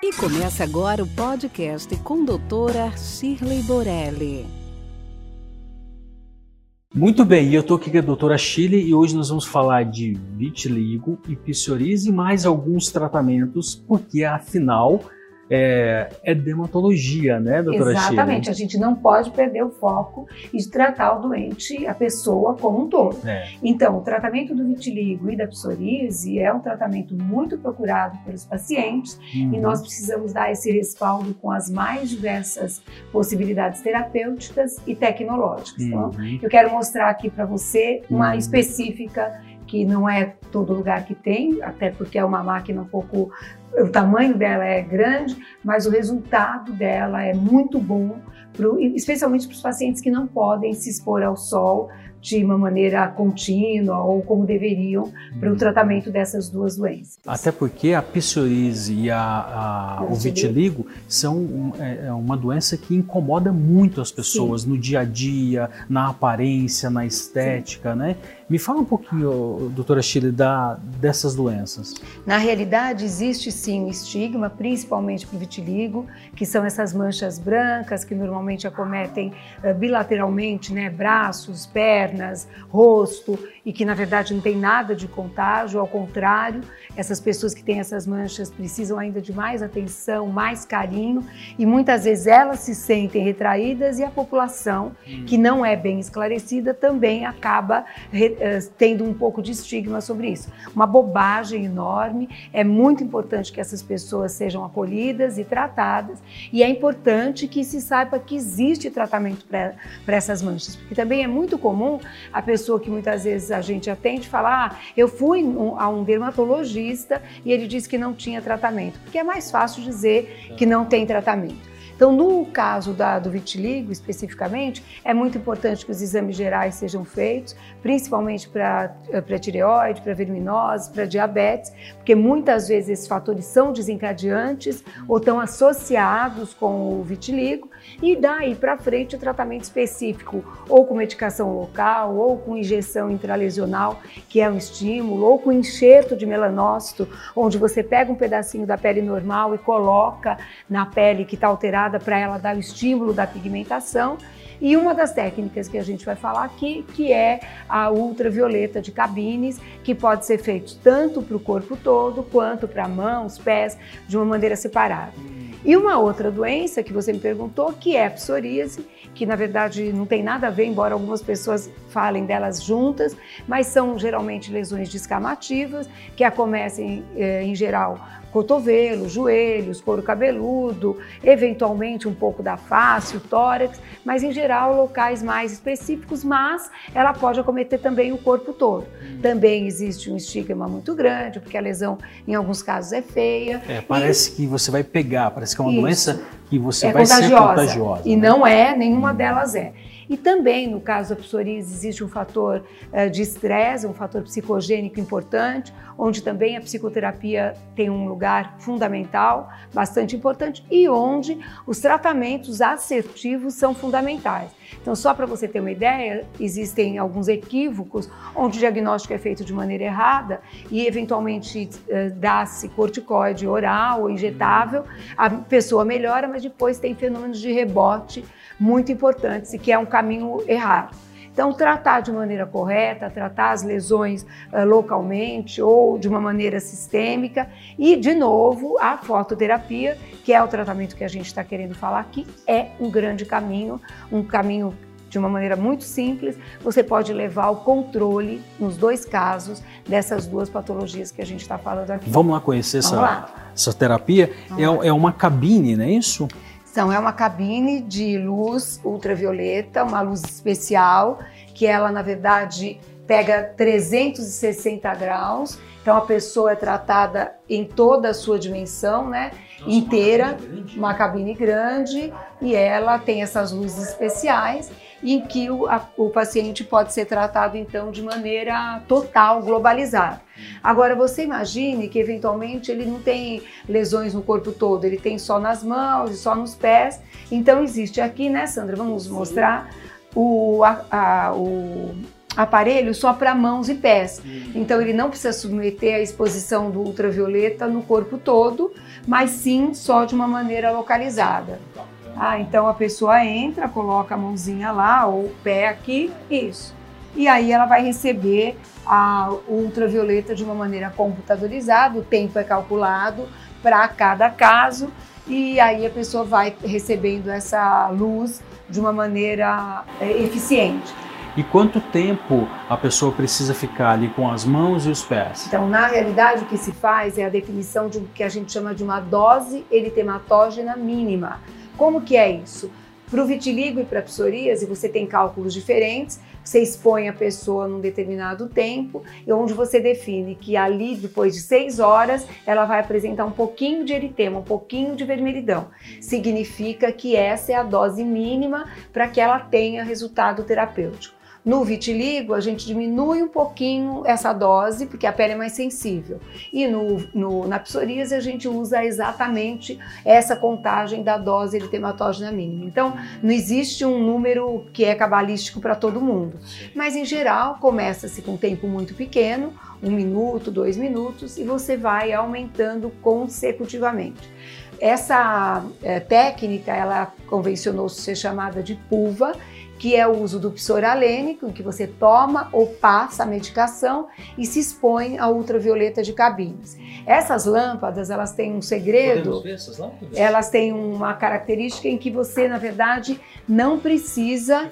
E começa agora o podcast com doutora Shirley Borelli. Muito bem, eu estou aqui com a doutora Shirley e hoje nós vamos falar de vitiligo e psoríase e mais alguns tratamentos, porque afinal é, é dermatologia, né, doutora Exatamente, a gente não pode perder o foco de tratar o doente, a pessoa como um todo. É. Então, o tratamento do vitiligo e da psoríase é um tratamento muito procurado pelos pacientes Uhum. e nós precisamos dar esse respaldo com as mais diversas possibilidades terapêuticas e tecnológicas. Então, Uhum. eu quero mostrar aqui para você uma Uhum. específica que não é todo lugar que tem, até porque é uma máquina um pouco. O tamanho dela é grande, mas o resultado dela é muito bom, pro, especialmente para os pacientes que não podem se expor ao sol de uma maneira contínua ou como deveriam para o tratamento dessas duas doenças. Até porque a psoríase e a, a- o vitiligo são é- é uma doença que incomoda muito as pessoas no dia a dia, na aparência, na estética, né? Me fala um pouquinho, doutora Chile, da, dessas doenças. Na realidade, existe sim um estigma, principalmente para o vitiligo, que são essas manchas brancas que normalmente acometem eh, bilateralmente, né, braços, pernas, rosto, e que na verdade não tem nada de contágio, ao contrário, essas pessoas que têm essas manchas precisam ainda de mais atenção, mais carinho, e muitas vezes elas se sentem retraídas e a população, que não é bem esclarecida, também acaba re- eh, tendo um pouco de estigma sobre isso. Uma bobagem enorme, é muito importante que essas pessoas sejam acolhidas e tratadas, e é importante que se saiba que existe tratamento para essas manchas, porque também é muito comum a pessoa que muitas vezes a gente atende falar: ah, eu fui um- a um dermatologista e ele disse que não tinha tratamento, porque é mais fácil dizer que não tem tratamento. Então, no caso da- do vitiligo especificamente, é muito importante que os exames gerais sejam feitos, principalmente para tireoide, para verminose, para diabetes, porque muitas vezes esses fatores são desencadeantes ou estão associados com o vitiligo, e daí para frente o tratamento específico, ou com medicação local, ou com injeção intralesional, que é um estímulo, ou com enxerto de melanócito, onde você pega um pedacinho da pele normal e coloca na pele que está alterada para ela dar o estímulo da pigmentação. E uma das técnicas que a gente vai falar aqui, que é a ultravioleta de cabines, que pode ser feito tanto para o corpo todo quanto para mãos, pés, de uma maneira separada. E uma outra doença que você me perguntou, que é a psoríase, que na verdade não tem nada a ver, embora algumas pessoas falem delas juntas, mas são geralmente lesões descamativas, que acometem eh, em geral cotovelo, joelhos, couro cabeludo, eventualmente um pouco da face, o tórax, mas em geral locais mais específicos, mas ela pode acometer também o corpo todo. Também existe um estigma muito grande, porque a lesão em alguns casos é feia. É, parece que você vai pegar, parece que é uma Isso. doença que você é vai contagiosa, ser contagiosa. E né? não é, nenhuma delas é. E também, no caso da psoríase, existe um fator eh, de estresse, um fator psicogênico importante, onde também a psicoterapia tem um lugar fundamental, bastante importante, e onde os tratamentos assertivos são fundamentais. Então, só para você ter uma ideia, existem alguns equívocos onde o diagnóstico é feito de maneira errada e, eventualmente, eh, dá-se corticoide oral ou injetável, a pessoa melhora, mas depois tem fenômenos de rebote muito importantes e que é um caminho errado. Então, tratar de maneira correta, tratar as lesões eh, localmente ou de uma maneira sistêmica e, de novo, a fototerapia, que é o tratamento que a gente está querendo falar aqui, é um grande caminho, um caminho de uma maneira muito simples, você pode levar o controle, nos dois casos, dessas duas patologias que a gente está falando aqui. Vamos lá conhecer Vamos essa, lá. essa terapia. É, é uma cabine, não é isso? Então, é uma cabine de luz ultravioleta, uma luz especial, que ela, na verdade, pega 360 graus. Então, a pessoa é tratada em toda a sua dimensão, né? inteira, uma cabine grande, e ela tem essas luzes especiais, em que o, a- o paciente pode ser tratado, então, de maneira total, globalizada. Agora, você imagine que, eventualmente, ele não tem lesões no corpo todo, ele tem só nas mãos e só nos pés. Então, existe aqui, né, Sandra? Vamos mostrar o, a- a- o aparelho só para mãos e pés. Então ele não precisa submeter a exposição do ultravioleta no corpo todo, mas sim só de uma maneira localizada. Ah, então a pessoa entra, coloca a mãozinha lá ou o pé aqui, isso. E aí ela vai receber a ultravioleta de uma maneira computadorizada, o tempo é calculado para cada caso e aí a pessoa vai recebendo essa luz de uma maneira é, eficiente. E quanto tempo a pessoa precisa ficar ali com as mãos e os pés? Então, na realidade, o que se faz é a definição de o que a gente chama de uma dose eritematógena mínima. Como que é isso? Para o vitiligo e para a psoríase, você tem cálculos diferentes, você expõe a pessoa num determinado tempo, e onde você define que ali, depois de seis horas, ela vai apresentar um pouquinho de eritema, um pouquinho de vermelhidão. Significa que essa é a dose mínima para que ela tenha resultado terapêutico. No vitiligo, a gente diminui um pouquinho essa dose, porque a pele é mais sensível. E no, no, na psoríase, a gente usa exatamente essa contagem da dose eritematógena mínima. Então, não existe um número que é cabalístico para todo mundo. Mas, em geral, começa-se com um tempo muito pequeno, um minuto, dois minutos, e você vai aumentando consecutivamente. Essa é, técnica, ela convencionou ser chamada de pulva, que é o uso do psoralênico, em que você toma ou passa a medicação e se expõe à ultravioleta de cabines. Essas lâmpadas, elas têm um segredo. ver essas lâmpadas? Elas têm uma característica em que você, na verdade, não precisa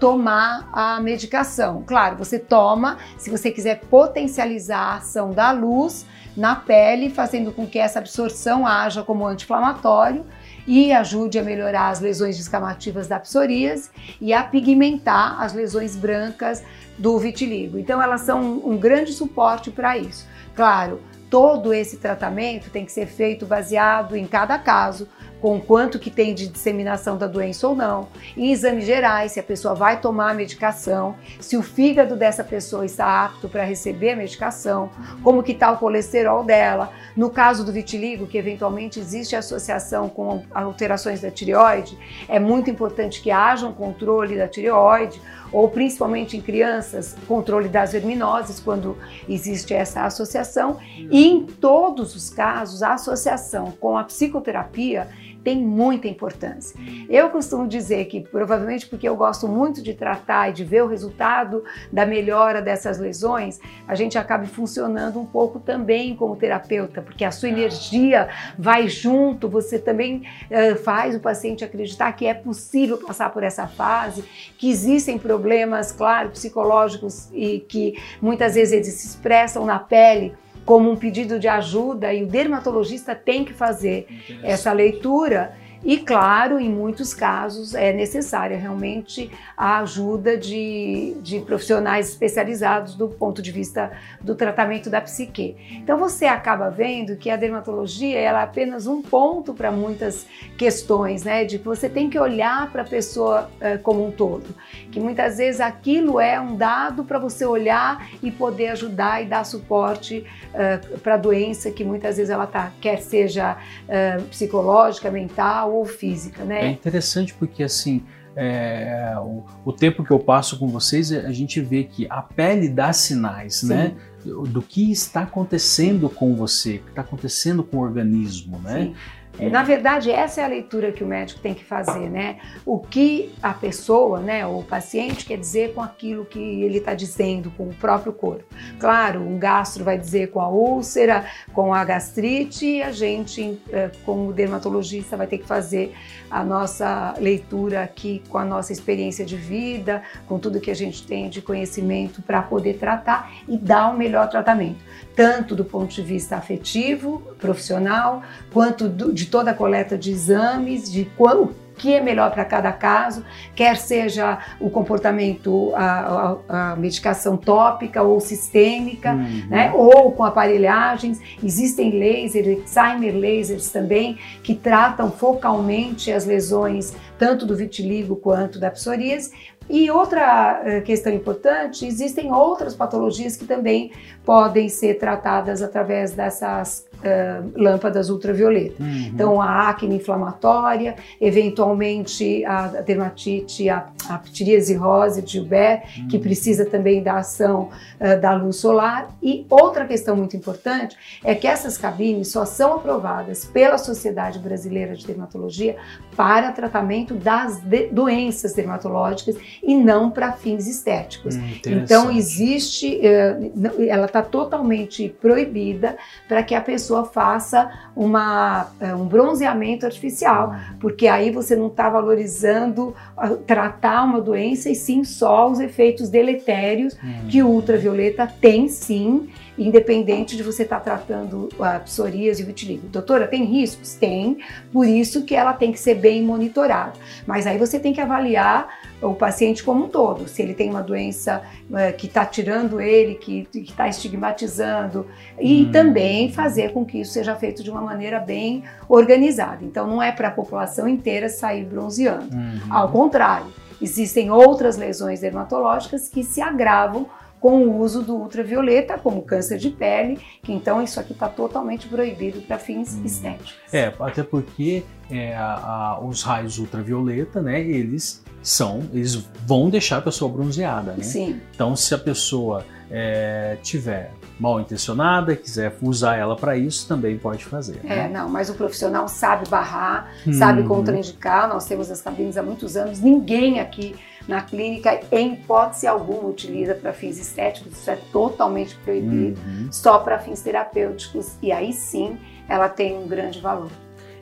tomar a medicação. Claro, você toma se você quiser potencializar a ação da luz na pele, fazendo com que essa absorção haja como anti-inflamatório e ajude a melhorar as lesões descamativas da psoríase e a pigmentar as lesões brancas do vitiligo. Então elas são um grande suporte para isso. Claro, todo esse tratamento tem que ser feito baseado em cada caso, com quanto que tem de disseminação da doença ou não, em exames gerais, se a pessoa vai tomar a medicação, se o fígado dessa pessoa está apto para receber a medicação, como que está o colesterol dela. No caso do vitiligo, que eventualmente existe associação com alterações da tireoide, é muito importante que haja um controle da tireoide, ou principalmente em crianças, controle das verminoses, quando existe essa associação. E em todos os casos, a associação com a psicoterapia tem muita importância. Eu costumo dizer que, provavelmente porque eu gosto muito de tratar e de ver o resultado da melhora dessas lesões, a gente acaba funcionando um pouco também como terapeuta, porque a sua energia vai junto, você também uh, faz o paciente acreditar que é possível passar por essa fase, que existem problemas, claro, psicológicos e que muitas vezes eles se expressam na pele como um pedido de ajuda e o dermatologista tem que fazer essa leitura e, claro, em muitos casos é necessária realmente a ajuda de, de profissionais especializados do ponto de vista do tratamento da psique. Então, você acaba vendo que a dermatologia ela é apenas um ponto para muitas questões, né? De que você tem que olhar para a pessoa uh, como um todo. Que muitas vezes aquilo é um dado para você olhar e poder ajudar e dar suporte uh, para a doença que muitas vezes ela tá, quer seja uh, psicológica, mental ou física, né? É interessante porque assim é, o, o, tempo que eu passo com vocês, a gente vê que a pele dá sinais, Sim. né? Do que está acontecendo com você, o que está acontecendo com o organismo, né? Sim. É. Na verdade, essa é a leitura que o médico tem que fazer, né? O que a pessoa, né, o paciente quer dizer com aquilo que ele está dizendo, com o próprio corpo. Claro, um gastro vai dizer com a úlcera, com a gastrite, e a gente, eh, como dermatologista, vai ter que fazer a nossa leitura aqui com a nossa experiência de vida, com tudo que a gente tem de conhecimento para poder tratar e dar o melhor tratamento, tanto do ponto de vista afetivo, profissional, quanto do, de toda a coleta de exames, de qual, que é melhor para cada caso, quer seja o comportamento, a, a, a medicação tópica ou sistêmica, uhum. né? ou com aparelhagens. Existem lasers, Excimer lasers também, que tratam focalmente as lesões tanto do vitiligo quanto da psoríase, e outra eh, questão importante, existem outras patologias que também podem ser tratadas através dessas uh, lâmpadas ultravioleta. Uhum. Então, a acne inflamatória, eventualmente a dermatite, a, a ptiríase rosa de Gilbert, uhum. que precisa também da ação uh, da luz solar. E outra questão muito importante é que essas cabines só são aprovadas pela Sociedade Brasileira de Dermatologia para tratamento das de doenças dermatológicas e não para fins estéticos. Hum, então, existe, uh, ela está totalmente proibida para que a pessoa pessoa faça uma, eh, um bronzeamento artificial, porque aí você não está valorizando tratar uma doença e sim só os efeitos deletérios hum. que o ultravioleta tem sim independente de você estar tá tratando a psoríase e vitiligo. Doutora, tem riscos? Tem, por isso que ela tem que ser bem monitorada. Mas aí você tem que avaliar o paciente como um todo, se ele tem uma doença é, que está tirando ele, que está estigmatizando, e hum. também fazer com que isso seja feito de uma maneira bem organizada. Então não é para a população inteira sair bronzeando. Uhum. Ao contrário, existem outras lesões dermatológicas que se agravam com o uso do ultravioleta, como câncer de pele, que então isso aqui está totalmente proibido para fins hum. estéticos. É, até porque é, a, a, os raios ultravioleta, né, eles são, eles vão deixar a pessoa bronzeada, né? Sim. Então, se a pessoa é, tiver mal intencionada, quiser usar ela para isso, também pode fazer. Né? É, não, mas o profissional sabe barrar, hum. sabe contraindicar. Nós temos as cabines há muitos anos, ninguém aqui na clínica, em hipótese alguma, utiliza para fins estéticos, isso é totalmente proibido, uhum. só para fins terapêuticos, e aí sim ela tem um grande valor.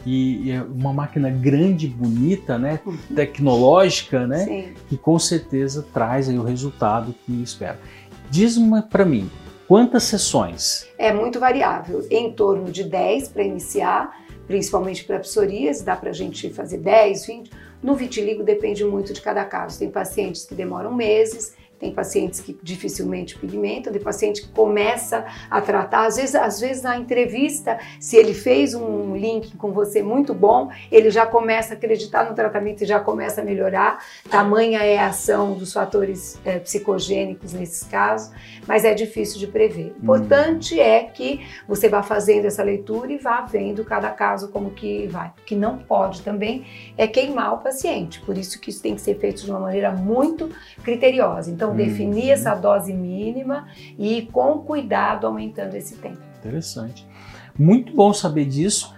E, é uma máquina grande, bonita, né, uhum. tecnológica, né, sim. que com certeza traz aí o resultado que espera. Diz para mim, quantas sessões? É muito variável, em torno de 10 para iniciar, principalmente para psoríase, dá para a gente fazer 10, 20. No vitiligo depende muito de cada caso. Tem pacientes que demoram meses, tem pacientes que dificilmente pigmentam, tem paciente que começa a tratar, às vezes, às vezes na entrevista, se ele fez um link com você muito bom, ele já começa a acreditar no tratamento e já começa a melhorar. Tamanha é a ação dos fatores é, psicogênicos nesses casos, mas é difícil de prever. Hum. Importante hum. é que você vá fazendo essa leitura e vá vendo cada caso como que vai. O que não pode também é queimar o paciente, por isso que isso tem que ser feito de uma maneira muito criteriosa. Então, então, definir essa dose mínima e ir com cuidado aumentando esse tempo. Interessante. Muito bom saber disso.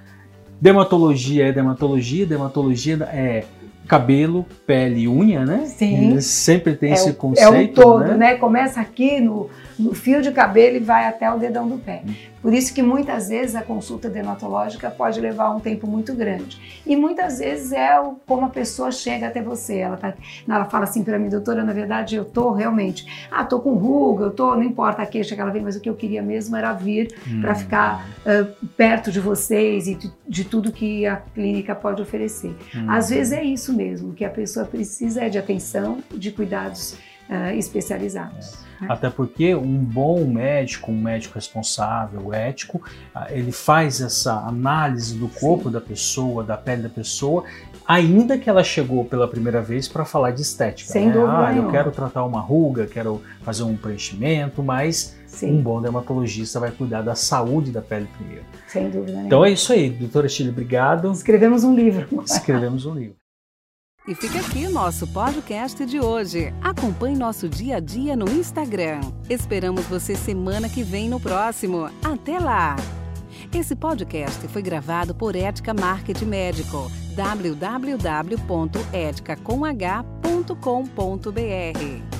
Dermatologia é dermatologia, dermatologia é cabelo, pele e unha, né? Sim. sempre tem é esse conceito. É o todo, né? né? Começa aqui no, no fio de cabelo e vai até o dedão do pé. Por isso que muitas vezes a consulta dermatológica pode levar um tempo muito grande. E muitas vezes é como a pessoa chega até você. Ela, tá, ela fala assim para mim, doutora, na verdade eu tô realmente, ah, tô com ruga, eu tô, não importa a queixa que ela vem, mas o que eu queria mesmo era vir hum. para ficar uh, perto de vocês e de, de, tudo que a clínica pode oferecer. Hum. Às vezes é isso mesmo, que a pessoa precisa é de atenção, de cuidados uh, especializados. Né? Até porque um bom médico, um médico responsável, ético, ah, ele faz essa análise do corpo Sim. da pessoa, da pele da pessoa, ainda que ela chegou pela primeira vez para falar de estética. Sem né? dúvida. Ah, eu quero tratar uma ruga, quero fazer um preenchimento, mas Sim. um bom dermatologista vai cuidar da saúde da pele primeiro. Sem dúvida. Então é isso aí, doutora Chile, obrigado. Escrevemos um livro. Escrevemos um livro. E fica aqui nosso podcast de hoje. Acompanhe nosso dia a dia no Instagram. Esperamos você semana que vem no próximo. Até lá! Esse podcast foi gravado por Ética Marketing Médico. www.eticacomh.com.br